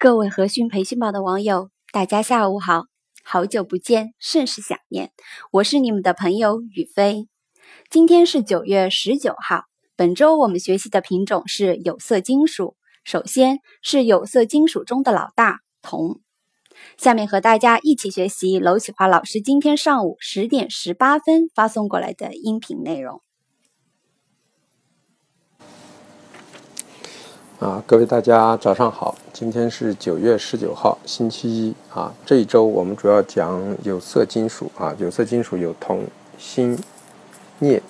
各位和讯培训班的网友，大家下午好，好久不见，甚是想念。我是你们的朋友雨飞。今天是九月十九号，本周我们学习的品种是有色金属。首先是有色金属中的老大铜。下面和大家一起学习娄启华老师今天上午十点十八分发送过来的音频内容。啊，各位大家早上好，今天是九月十九号，星期一啊。这一周我们主要讲有色金属啊，有色金属有铜、锌、镍、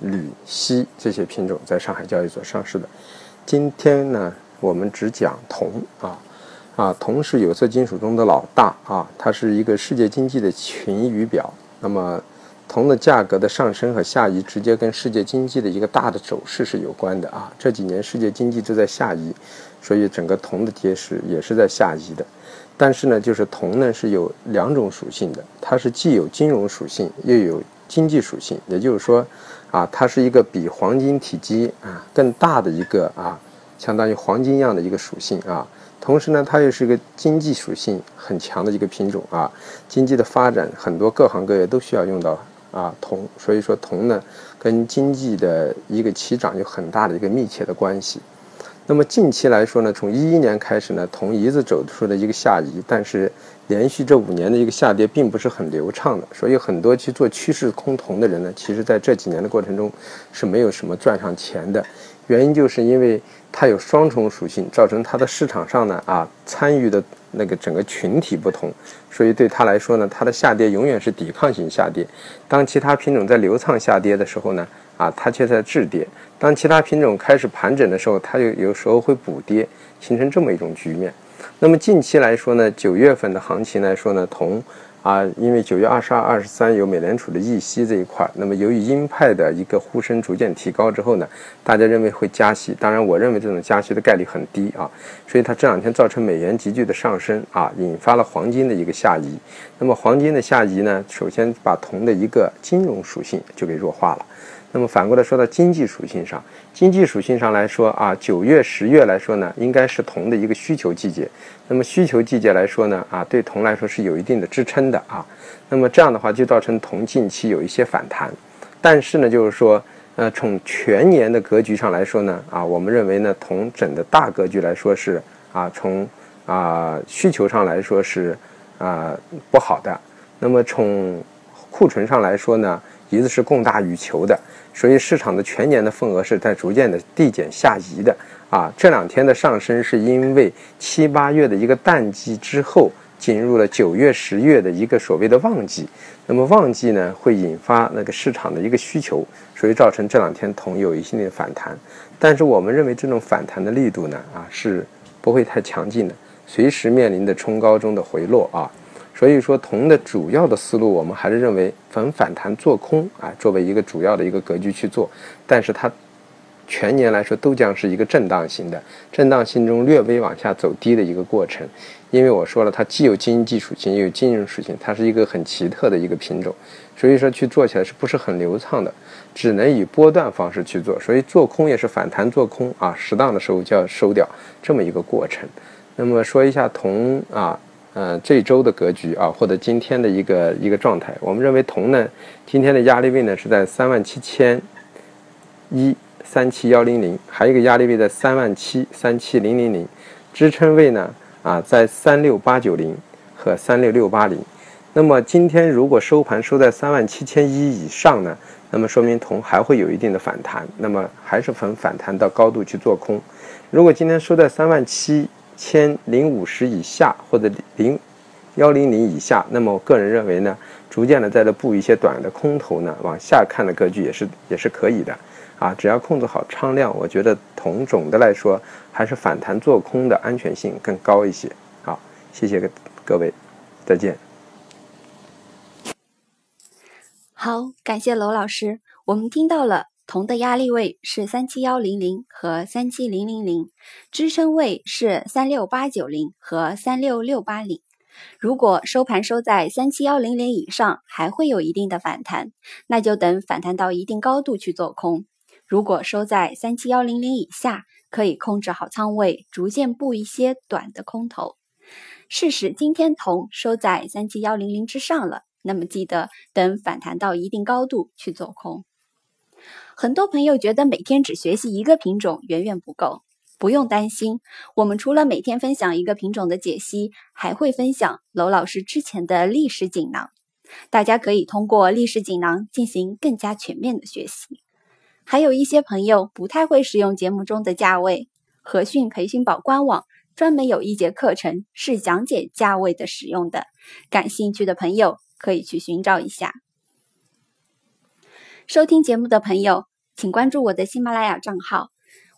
铝、锡这些品种在上海交易所上市的。今天呢，我们只讲铜啊啊，铜是有色金属中的老大啊，它是一个世界经济的晴雨表。那么铜的价格的上升和下移，直接跟世界经济的一个大的走势是有关的啊。这几年世界经济都在下移，所以整个铜的跌势也是在下移的。但是呢，就是铜呢是有两种属性的，它是既有金融属性，又有经济属性。也就是说，啊，它是一个比黄金体积啊更大的一个啊，相当于黄金一样的一个属性啊。同时呢，它又是一个经济属性很强的一个品种啊。经济的发展，很多各行各业都需要用到。啊，铜，所以说铜呢，跟经济的一个起涨有很大的一个密切的关系。那么近期来说呢，从一一年开始呢，铜一直走出了一个下移，但是连续这五年的一个下跌并不是很流畅的，所以很多去做趋势空铜的人呢，其实在这几年的过程中是没有什么赚上钱的。原因就是因为它有双重属性，造成它的市场上呢啊参与的那个整个群体不同，所以对它来说呢，它的下跌永远是抵抗性下跌。当其他品种在流畅下跌的时候呢，啊它却在滞跌；当其他品种开始盘整的时候，它就有时候会补跌，形成这么一种局面。那么近期来说呢，九月份的行情来说呢，同。啊，因为九月二十二、二十三有美联储的议息这一块，那么由于鹰派的一个呼声逐渐提高之后呢，大家认为会加息。当然，我认为这种加息的概率很低啊，所以它这两天造成美元急剧的上升啊，引发了黄金的一个下移。那么黄金的下移呢，首先把铜的一个金融属性就给弱化了。那么反过来说到经济属性上，经济属性上来说啊，九月、十月来说呢，应该是铜的一个需求季节。那么需求季节来说呢，啊，对铜来说是有一定的支撑的啊。那么这样的话就造成铜近期有一些反弹。但是呢，就是说，呃，从全年的格局上来说呢，啊，我们认为呢，铜整的大格局来说是啊，从啊需求上来说是啊不好的。那么从库存上来说呢，一直是供大于求的。所以市场的全年的份额是在逐渐的递减下移的啊，这两天的上升是因为七八月的一个淡季之后，进入了九月十月的一个所谓的旺季，那么旺季呢会引发那个市场的一个需求，所以造成这两天铜有一系列反弹，但是我们认为这种反弹的力度呢啊是不会太强劲的，随时面临的冲高中的回落啊。所以说，铜的主要的思路，我们还是认为逢反弹做空啊，作为一个主要的一个格局去做。但是它全年来说都将是一个震荡型的，震荡性中略微往下走低的一个过程。因为我说了，它既有经济属性，又有金融属性，它是一个很奇特的一个品种。所以说去做起来是不是很流畅的？只能以波段方式去做。所以做空也是反弹做空啊，适当的时候就要收掉这么一个过程。那么说一下铜啊。呃，这周的格局啊，或者今天的一个一个状态，我们认为铜呢，今天的压力位呢是在三万七千一三七幺零零，还有一个压力位在三万七三七零零零，支撑位呢啊在三六八九零和三六六八零。那么今天如果收盘收在三万七千一以上呢，那么说明铜还会有一定的反弹，那么还是逢反弹到高度去做空。如果今天收在三万七。千零五十以下或者零幺零零以下，那么我个人认为呢，逐渐的在这布一些短的空头呢，往下看的格局也是也是可以的，啊，只要控制好仓量，我觉得同总的来说还是反弹做空的安全性更高一些。好，谢谢各位，再见。好，感谢娄老师，我们听到了。铜的压力位是三七幺零零和三七零零零，支撑位是三六八九零和三六六八零。如果收盘收在三七幺零零以上，还会有一定的反弹，那就等反弹到一定高度去做空；如果收在三七幺零零以下，可以控制好仓位，逐渐布一些短的空头。试使今天铜收在三七幺零零之上了，那么记得等反弹到一定高度去做空。很多朋友觉得每天只学习一个品种远远不够，不用担心，我们除了每天分享一个品种的解析，还会分享娄老师之前的历史锦囊，大家可以通过历史锦囊进行更加全面的学习。还有一些朋友不太会使用节目中的价位，和讯培训宝官网专门有一节课程是讲解价位的使用的，感兴趣的朋友可以去寻找一下。收听节目的朋友，请关注我的喜马拉雅账号，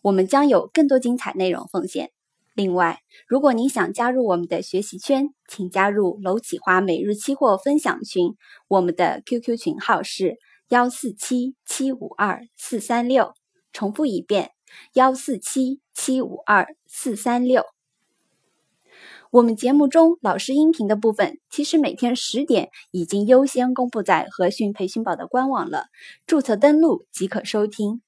我们将有更多精彩内容奉献。另外，如果您想加入我们的学习圈，请加入楼启华每日期货分享群，我们的 QQ 群号是。幺四七七五二四三六，重复一遍，幺四七七五二四三六。我们节目中老师音频的部分，其实每天十点已经优先公布在和讯培训宝的官网了，注册登录即可收听。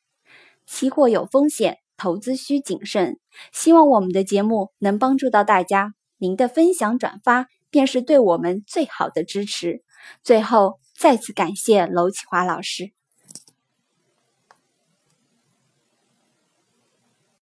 期货有风险，投资需谨慎。希望我们的节目能帮助到大家，您的分享转发便是对我们最好的支持。最后。再次感谢娄启华老师。